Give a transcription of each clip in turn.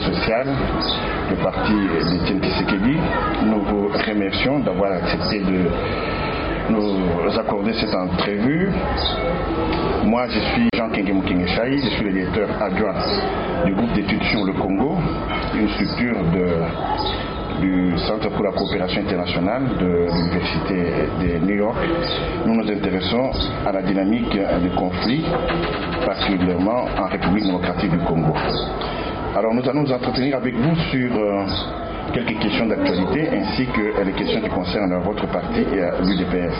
et le parti d'Étienne Tshisekedi. Nous vous remercions d'avoir accepté de nous accorder cette entrevue. Moi, je suis Jean Kengemu Kengeshai, je suis le directeur adjoint du groupe d'études sur le Congo, une structure du Centre pour la coopération internationale de l'Université de New York. Nous nous intéressons à la dynamique des conflits, particulièrement en République démocratique du Congo. Alors nous allons nous entretenir avec vous sur euh, quelques questions d'actualité ainsi que les questions qui concernent votre parti et l'UDPS.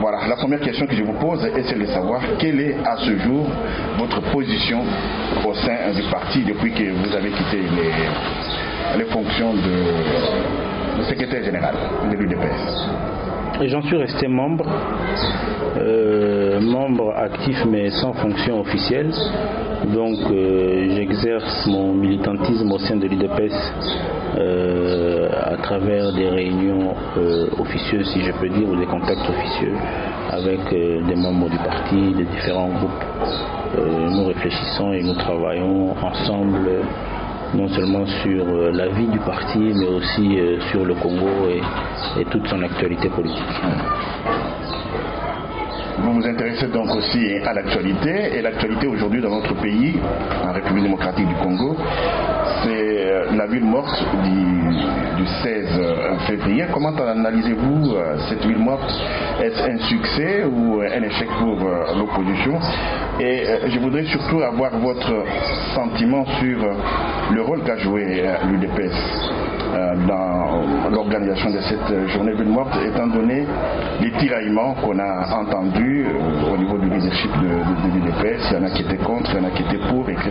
Voilà, la première question que je vous pose est celle de savoir quelle est à ce jour votre position au sein du parti depuis que vous avez quitté les, fonctions de, de secrétaire général de l'UDPS. J'en suis resté membre, euh, membre actif mais sans fonction officielle. Donc euh, j'exerce mon militantisme au sein de l'IDPS euh, à travers des réunions officieuses, si je peux dire, ou des contacts officieux avec des membres du parti, des différents groupes. nous réfléchissons et nous travaillons ensemble non seulement sur la vie du parti, mais aussi sur le Congo et toute son actualité politique. Vous vous intéressez donc aussi à l'actualité, et l'actualité aujourd'hui dans notre pays, en République démocratique du Congo, c'est la ville morte du, du 16 février. Comment analysez-vous cette ville morte? Est-ce un succès ou un échec pour l'opposition? Et je voudrais surtout avoir votre sentiment sur le rôle qu'a joué l'UDPS dans l'organisation de cette journée ville morte, étant donné les tiraillements qu'on a entendus au niveau du leadership de, l'UDPS. Il y en a qui étaient contre, il y en a qui étaient pour, etc.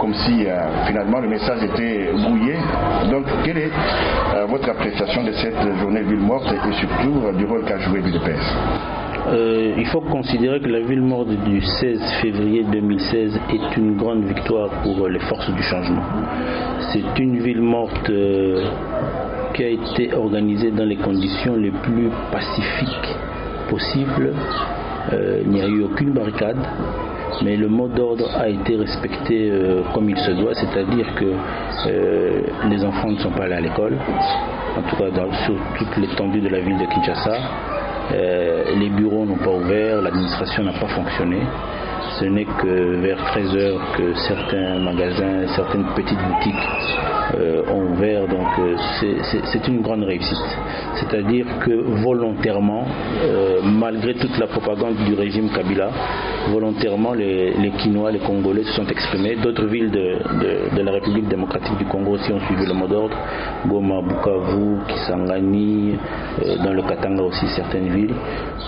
Comme si euh, finalement le message était brouillé. Donc, quelle est euh, votre appréciation de cette journée ville morte et surtout euh, du rôle qu'a joué l'UDPS euh, il faut considérer que la ville morte du 16 février 2016 est une grande victoire pour les forces du changement. C'est une ville morte euh, qui a été organisée dans les conditions les plus pacifiques possibles. Euh, il n'y a eu aucune barricade, mais le mot d'ordre a été respecté comme il se doit, c'est-à-dire que les enfants ne sont pas allés à l'école, en tout cas sur toute l'étendue de la ville de Kinshasa. Euh, les bureaux n'ont pas ouvert, l'administration n'a pas fonctionné. Ce n'est que vers 13h que certains magasins, certaines petites boutiques euh, ouvert. Donc euh, c'est une grande réussite. C'est-à-dire que volontairement, malgré toute la propagande du régime Kabila, volontairement les, les Quinois, les Congolais se sont exprimés. D'autres villes de, de, la République démocratique du Congo aussi ont suivi le mot d'ordre. Goma, Bukavu, Kisangani, euh, dans le Katanga aussi certaines villes.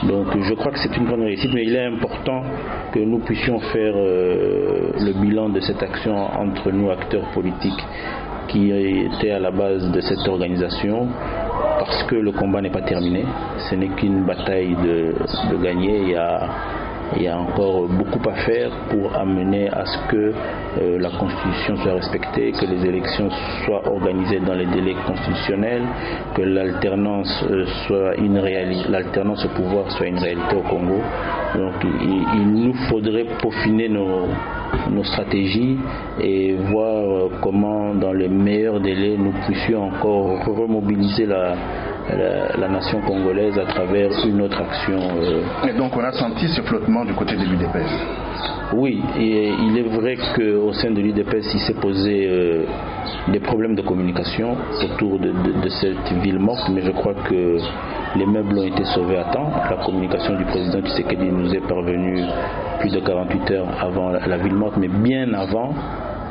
Donc je crois que c'est une grande réussite, mais il est important que nous puissions faire euh, le bilan de cette action entre nous, acteurs politiques, qui étaient à la base de cette organisation parce que le combat n'est pas terminé. Ce n'est qu'une bataille de, de gagner. Il y a il y a encore beaucoup à faire pour amener à ce que euh, la Constitution soit respectée, que les élections soient organisées dans les délais constitutionnels, que l'alternance euh, soit une réalité, l'alternance au pouvoir soit une réalité au Congo. Donc il, il nous faudrait peaufiner nos, nos stratégies et voir euh, comment dans les meilleurs délais nous puissions encore remobiliser la, la, la, nation congolaise à travers une autre action. Euh... Et donc on a senti ce flottement du côté de l'UDPS Oui, et il est vrai qu'au sein de l'UDPS, il s'est posé euh, des problèmes de communication autour de, de, de, cette ville morte, mais je crois que les meubles ont été sauvés à temps. La communication du président Tshisekedi nous est parvenue plus de 48 heures avant la, la ville morte, mais bien avant.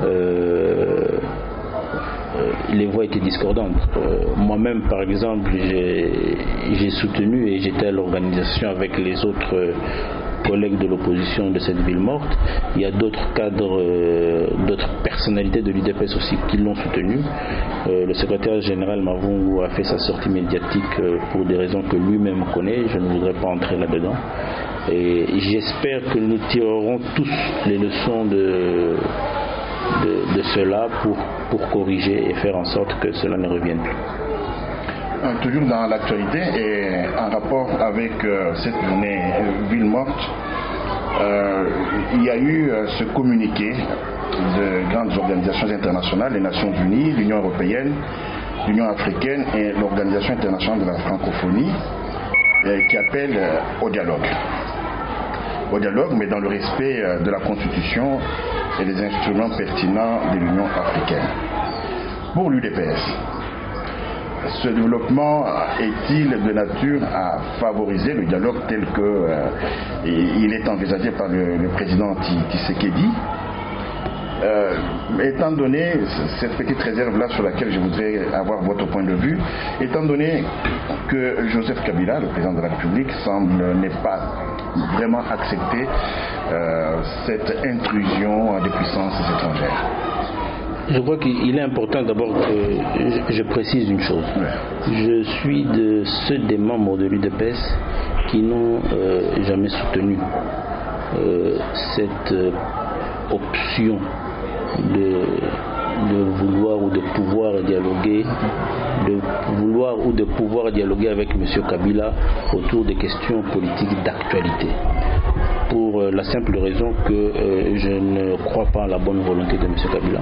Euh, les voix étaient discordantes. Euh, Moi-même, par exemple, j'ai soutenu et j'étais à l'organisation avec les autres euh, collègues de l'opposition de cette ville morte. Il y a d'autres cadres, euh, d'autres personnalités de l'UDPS aussi qui l'ont soutenu. le secrétaire général Mavungu a fait sa sortie médiatique pour des raisons que lui-même connaît. Je ne voudrais pas entrer là-dedans. Et j'espère que nous tirerons tous les leçons de, de, cela pour, pour corriger et faire en sorte que cela ne revienne plus. Euh, toujours dans l'actualité et en rapport avec euh, cette journée euh, ville morte, il y a eu ce communiqué de grandes organisations internationales, les Nations Unies, l'Union européenne, l'Union africaine et l'Organisation internationale de la francophonie, qui appellent au dialogue au dialogue, mais dans le respect de la Constitution et des instruments pertinents de l'Union africaine. Pour l'UDPS, ce développement est-il de nature à favoriser le dialogue tel que euh, il est envisagé par le, président Tshisekedi? Euh, étant donné cette petite réserve-là sur laquelle je voudrais avoir votre point de vue, étant donné que Joseph Kabila, le président de la République, semble n'est pas vraiment accepter euh, cette intrusion des puissances étrangères. Je crois qu'il est important d'abord que je, précise une chose. Je suis de ceux des membres de l'UDPS qui n'ont euh, jamais soutenu euh, cette option de, de vouloir ou de pouvoir dialoguer, de vouloir ou de pouvoir dialoguer avec M. Kabila autour des questions politiques d'actualité. Pour euh, la simple raison que euh, je ne crois pas à la bonne volonté de M. Kabila.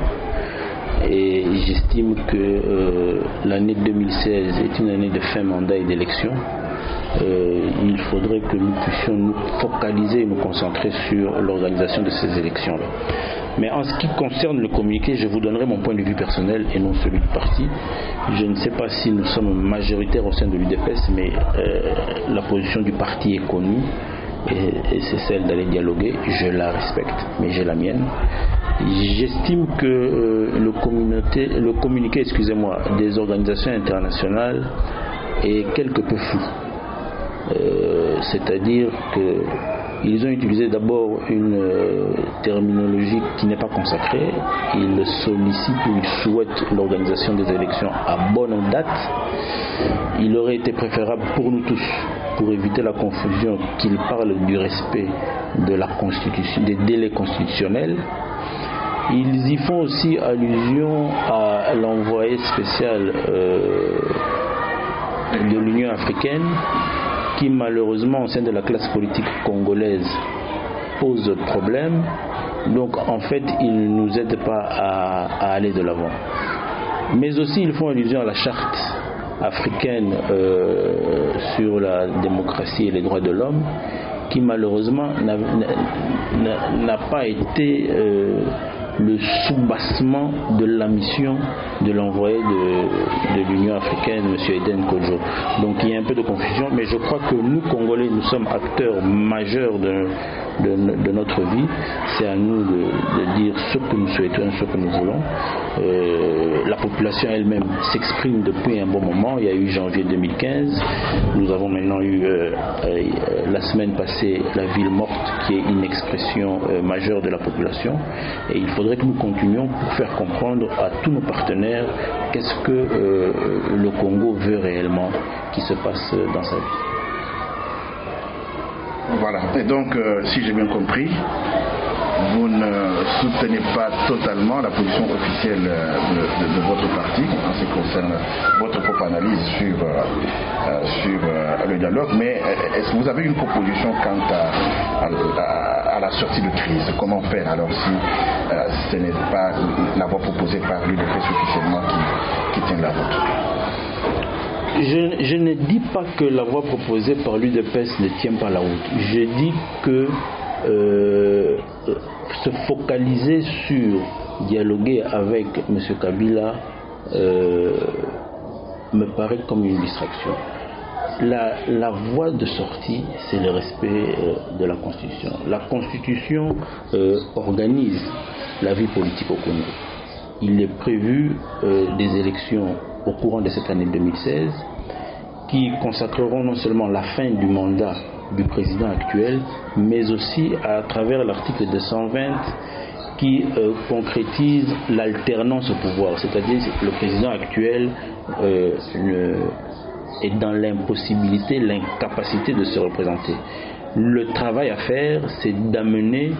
Et j'estime que euh, l'année 2016 est une année de fin mandat et d'élection. il faudrait que nous puissions nous focaliser et nous concentrer sur l'organisation de ces élections-là. Mais en ce qui concerne le communiqué, je vous donnerai mon point de vue personnel et non celui du parti. Je ne sais pas si nous sommes majoritaires au sein de l'UDPS, mais euh, la position du parti est connue et, c'est celle d'aller dialoguer. Je la respecte, mais j'ai la mienne. J'estime que euh, le, communiqué excusez-moi, des organisations internationales est quelque peu flou. Euh, c'est-à-dire que ils ont utilisé d'abord une euh, terminologie qui n'est pas consacrée. Ils sollicitent ou ils souhaitent l'organisation des élections à bonne date. Il aurait été préférable pour nous tous, pour éviter la confusion, qu'ils parlent du respect de la constitution, des délais constitutionnels. Ils y font aussi allusion à l'envoyé spécial euh, de l'Union africaine qui malheureusement au sein de la classe politique congolaise pose problème. Donc en fait, ils ne nous aident pas à, aller de l'avant. Mais aussi, ils font allusion à la charte africaine euh, sur la démocratie et les droits de l'homme, qui malheureusement n'a pas été euh, le soubassement de la mission de l'envoyé de, l'Union africaine, M. Eden Kojo. Donc il y a un peu de confusion, mais je crois que nous, Congolais, nous sommes acteurs majeurs de, notre vie. C'est à nous de, dire ce que nous souhaitons, ce que nous voulons. Euh, la population elle-même s'exprime depuis un bon moment. Il y a eu janvier 2015. Nous avons maintenant eu euh, euh, la semaine passée la ville morte qui est une expression majeure de la population. Et il faudrait que nous continuions pour faire comprendre à tous nos partenaires qu'est-ce que le Congo veut réellement qui se passe dans sa vie. Voilà. Et donc, euh, si j'ai bien compris, vous ne soutenez pas totalement la position officielle euh, de, votre parti en ce qui concerne votre propre analyse sur, euh, sur le dialogue, mais est-ce que vous avez une proposition quant à, la sortie de crise? Comment faire alors si ce n'est pas la voie proposée par l'UDPS officiellement qui, tient la route? Je, ne dis pas que la voie proposée par l'UDPS ne tient pas la route. Je dis que euh, se focaliser sur dialoguer avec M. Kabila euh, me paraît comme une distraction. La, voie de sortie, c'est le respect euh, de la Constitution. La Constitution organise la vie politique au Congo. Il est prévu des élections au courant de cette année 2016 qui consacreront non seulement la fin du mandat du président actuel, mais aussi à travers l'article 220 qui euh, concrétise l'alternance au pouvoir, c'est-à-dire que le président actuel euh, est dans l'impossibilité, l'incapacité de se représenter. Le travail à faire, c'est d'amener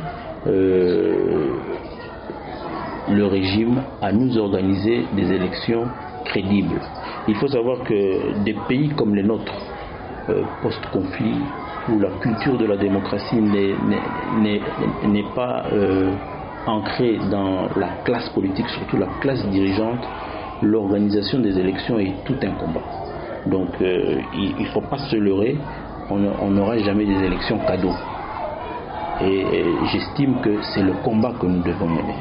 euh, le régime à nous organiser des élections crédible. Il faut savoir que des pays comme les nôtres, post-conflit, où la culture de la démocratie n'est pas euh, ancrée dans la classe politique, surtout la classe dirigeante, l'organisation des élections est tout un combat. Donc euh, il ne faut pas se leurrer, on n'aura jamais des élections cadeaux. Et, j'estime que c'est le combat que nous devons mener.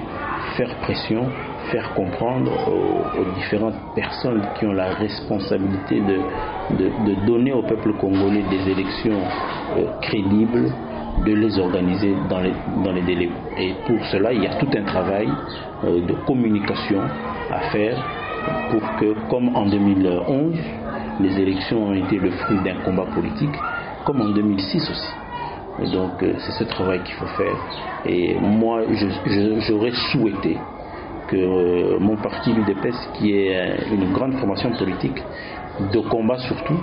Faire pression, faire comprendre aux, différentes personnes qui ont la responsabilité de, donner au peuple congolais des élections euh, crédibles, de les organiser dans les, dans les délais. Et pour cela, il y a tout un travail euh, de communication à faire pour que, comme en 2011, les élections ont été le fruit d'un combat politique, comme en 2006 aussi. donc euh, c'est ce travail qu'il faut faire. Et moi, j'aurais souhaité que euh, mon parti l'UDPS, qui est une grande formation politique, de combat surtout,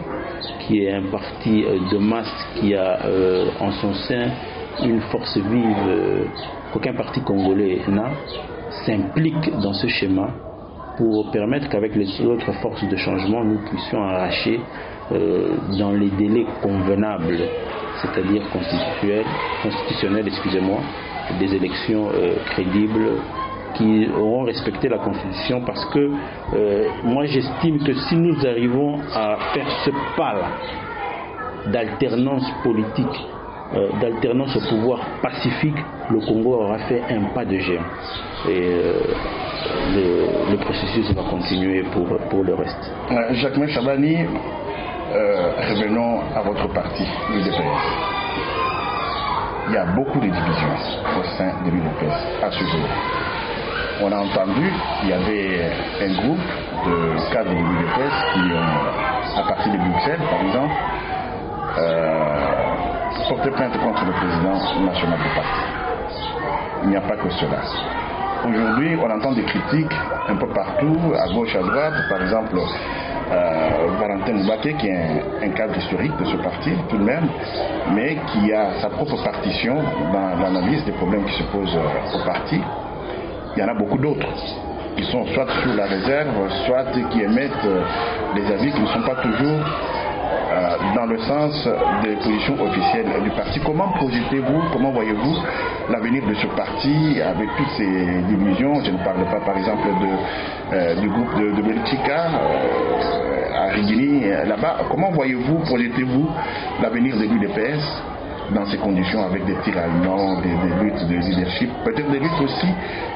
qui est un parti euh, de masse qui a en son sein une force vive qu'aucun parti congolais n'a, s'implique dans ce schéma pour permettre qu'avec les autres forces de changement, nous puissions arracher euh, dans les délais convenables, c'est-à-dire constitutionnels, excusez-moi, des élections euh, crédibles qui auront respecté la Constitution parce que euh, moi j'estime que si nous arrivons à faire ce pas-là d'alternance politique, d'alternance au pouvoir pacifique, le Congo aura fait un pas de géant. Et le, processus va continuer pour, pour le reste. Euh, Jacques Chabani, euh, revenons à votre parti, l'UDPS. Il y a beaucoup de divisions au sein de l'UDPS à ce jour. On a entendu qu'il y avait un groupe de cadres de l'UDPS qui à partir de Bruxelles par exemple, euh, plainte contre le président national du parti. Il n'y a pas que cela. Aujourd'hui, on entend des critiques un peu partout, à gauche, à droite. Par exemple, euh, Valentin Moubaké, qui est un, cadre historique de ce parti, tout de même, mais qui a sa propre partition dans l'analyse des problèmes qui se posent au parti. Il y en a beaucoup d'autres qui sont soit sur la réserve, soit qui émettent euh, des avis qui ne sont pas toujours euh, dans le sens des positions officielles du parti. Comment projetez-vous, comment voyez-vous l'avenir de ce parti avec toutes ces divisions? Je ne parle pas par exemple euh, du groupe de, de à Rigini, là-bas. Comment voyez-vous, projetez-vous l'avenir de l'UDPS dans ces conditions avec des tiraillements, des, luttes de leadership, peut-être des luttes aussi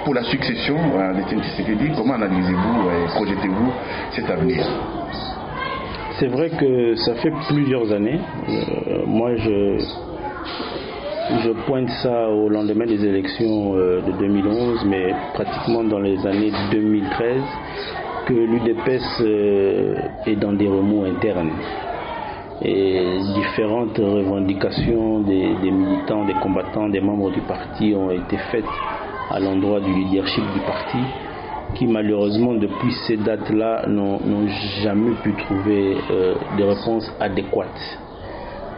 pour la succession hein, de Tshisekedi. Comment analysez-vous et projetez-vous cet avenir? C'est vrai que ça fait plusieurs années. Euh, moi, je, pointe ça au lendemain des élections euh, de 2011, mais pratiquement dans les années 2013, que l'UDPS euh, est dans des remous internes. Et différentes revendications des, militants, des combattants, des membres du parti ont été faites à l'endroit du leadership du parti qui malheureusement depuis ces dates-là n'ont jamais pu trouver euh, des réponses adéquates.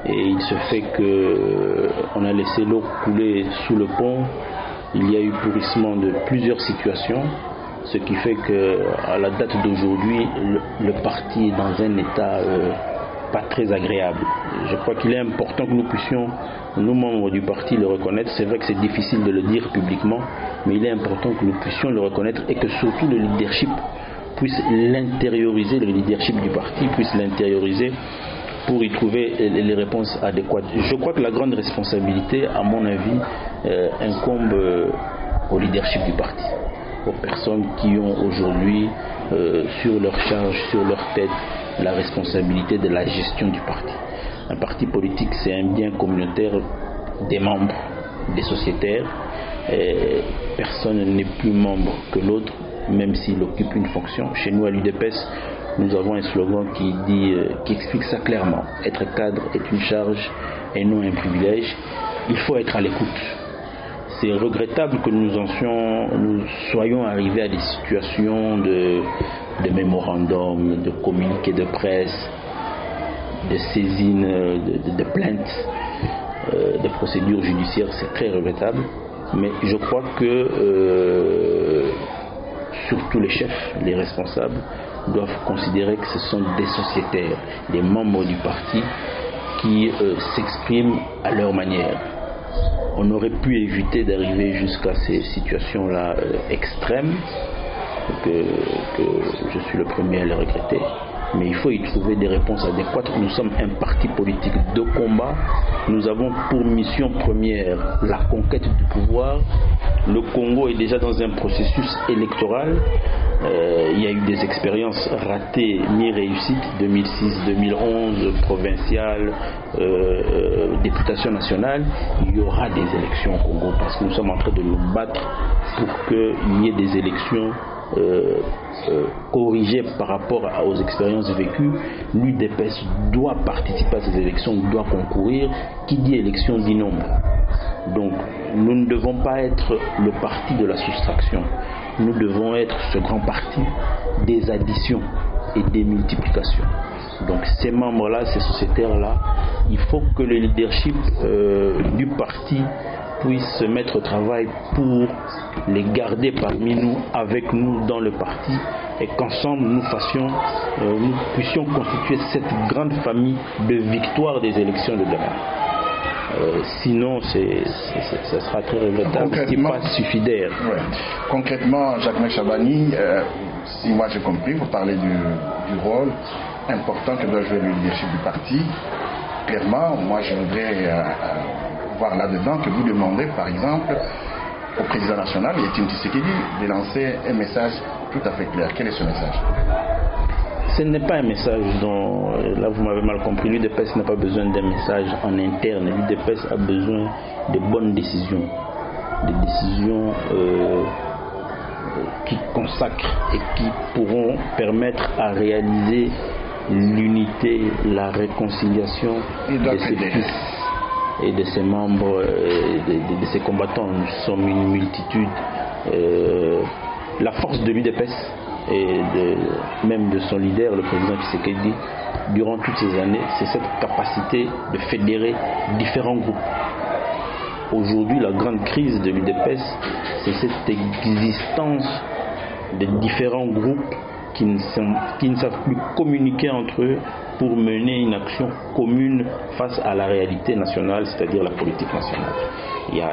Et il se fait que euh, on a laissé l'eau couler sous le pont. Il y a eu pourrissement de plusieurs situations, ce qui fait que à la date d'aujourd'hui, le, parti est dans un état euh, pas très agréable. Je crois qu'il est important que nous puissions, nous membres du parti, le reconnaître. C'est vrai que c'est difficile de le dire publiquement, mais il est important que nous puissions le reconnaître et que surtout le leadership puisse l'intérioriser, le leadership du parti puisse l'intérioriser pour y trouver les réponses adéquates. Je crois que la grande responsabilité, à mon avis, euh, incombe euh, au leadership du parti, aux personnes qui ont aujourd'hui euh, sur leur charge, sur leur tête, la responsabilité de la gestion du parti. Un parti politique, c'est un bien communautaire des membres, des sociétaires. personne n'est plus membre que l'autre, même s'il occupe une fonction. Chez nous, à l'UDPS, nous avons un slogan qui, dit, euh, qui explique ça clairement. Être cadre est une charge et non un privilège. Il faut être à l'écoute. C'est regrettable que nous, en nous soyons arrivés à des situations de, de mémorandums, de communiqués de presse, de saisines, de, plaintes, euh, de procédures judiciaires, c'est très regrettable. Mais je crois que euh, surtout les chefs, les responsables, doivent considérer que ce sont des sociétaires, des membres du parti qui s'expriment à leur manière. On aurait pu éviter d'arriver jusqu'à ces situations-là extrêmes, que, je suis le premier à les regretter mais il faut y trouver des réponses adéquates. Nous sommes un parti politique de combat. Nous avons pour mission première la conquête du pouvoir. Le Congo est déjà dans un processus électoral. Euh, il y a eu des expériences ratées, mi-réussites, 2006-2011, provinciales, euh, euh, députation nationale. Il y aura des élections au Congo parce que nous sommes en train de nous battre pour qu'il y ait des élections euh, euh, corrigé par rapport aux expériences vécues, l'UDPS doit participer à ces élections, doit concourir. Qui dit élection dit nombre. Donc nous ne devons pas être le parti de la soustraction. Nous devons être ce grand parti des additions et des multiplications. Donc ces membres-là, ces sociétaires-là, il faut que le leadership euh, du parti puisse se mettre au travail pour les garder parmi nous, avec nous dans le parti, et qu'ensemble nous fassions, euh, nous puissions constituer cette grande famille de victoire des élections de demain. Euh, sinon, ça sera très regrettable. Ce pas suffidaire. Concrètement, Jacques Chabani, euh, si moi j'ai compris, vous parlez du, du, rôle important que doit jouer le leadership du parti. Clairement, moi je voudrais voir là-dedans que vous demandez, par exemple, au président national, Étienne Tshisekedi, de lancer un message tout à fait clair. Quel est ce message? Ce n'est pas un message dont, là vous m'avez mal compris, l'UDPS n'a pas besoin d'un message en interne, l'UDPS a besoin de bonnes décisions, des décisions euh, qui consacrent et qui pourront permettre à réaliser l'unité, la réconciliation de ces fils et de ses membres, euh, de, de, ses combattants. Nous sommes une multitude. Euh, la force de l'UDPS et de, même de son leader, le président Tshisekedi, durant toutes ces années, c'est cette capacité de fédérer différents groupes. Aujourd'hui, la grande crise de l'UDPS, c'est cette existence de différents groupes qui ne, sont, qui ne savent plus communiquer entre eux pour mener une action commune face à la réalité nationale, c'est-à-dire la politique nationale. Il y a,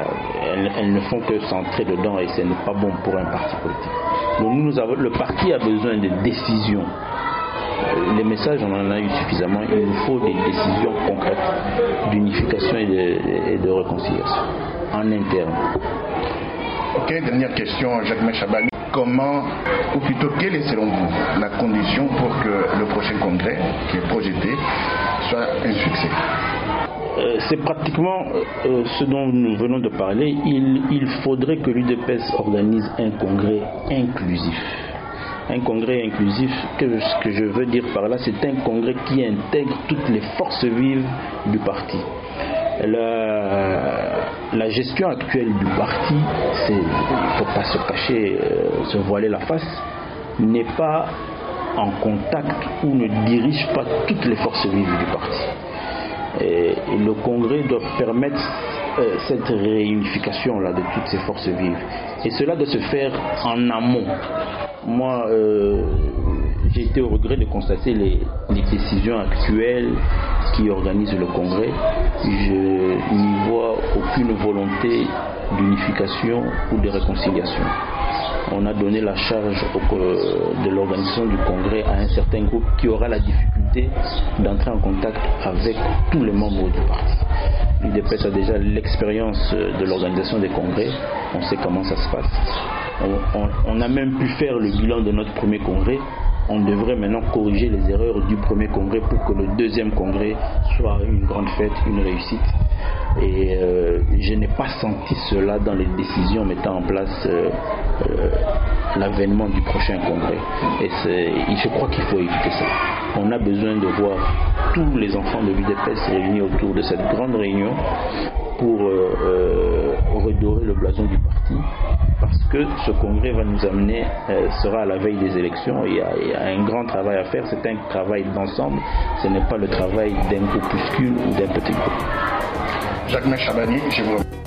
elles, ne font que s'entrer dedans et ce n'est pas bon pour un parti politique. Donc nous avons, le parti a besoin de décisions. Euh, les messages, on en a eu suffisamment. Il nous faut des décisions concrètes d'unification et de, réconciliation en interne. Ok, dernière question, Jacques Chabani comment, ou plutôt quelle est selon vous la condition pour que le prochain congrès qui est projeté soit un succès euh, c'est pratiquement euh, ce dont nous venons de parler. Il, faudrait que l'UDPS organise un congrès inclusif. Un congrès inclusif, que, ce que je veux dire par là, c'est un congrès qui intègre toutes les forces vives du parti gestion actuelle du parti, il ne faut pas se cacher, euh, se voiler la face, n'est pas en contact ou ne dirige pas toutes les forces vives du parti. Et, le Congrès doit permettre euh, cette réunification là de toutes ces forces vives. Et cela doit se faire en amont. Moi, euh, j'ai été au regret de constater les, décisions actuelles qui organisent le Congrès. Je n'y vois aucune volonté d'unification ou de réconciliation. On a donné la charge de l'organisation du Congrès à un certain groupe qui aura la difficulté d'entrer en contact avec tous les membres du parti. L'UDPS a déjà l'expérience de l'organisation des congrès, on sait comment ça se passe. on, a même pu faire le bilan de notre premier congrès on devrait maintenant corriger les erreurs du premier congrès pour que le deuxième congrès soit une grande fête, une réussite. Et euh, je n'ai pas senti cela dans les décisions mettant en place euh, euh, l'avènement du prochain congrès. Et je crois qu'il faut éviter ça. On a besoin de voir tous les enfants de l'UDPS réunis autour de cette grande réunion pour redorer le blason du parti parce que ce congrès va nous amener, euh, sera à la veille des élections. Il y, a, un grand travail à faire, c'est un travail d'ensemble, ce n'est pas le travail d'un groupuscule ou d'un petit groupe. Jacques Chabani, je vous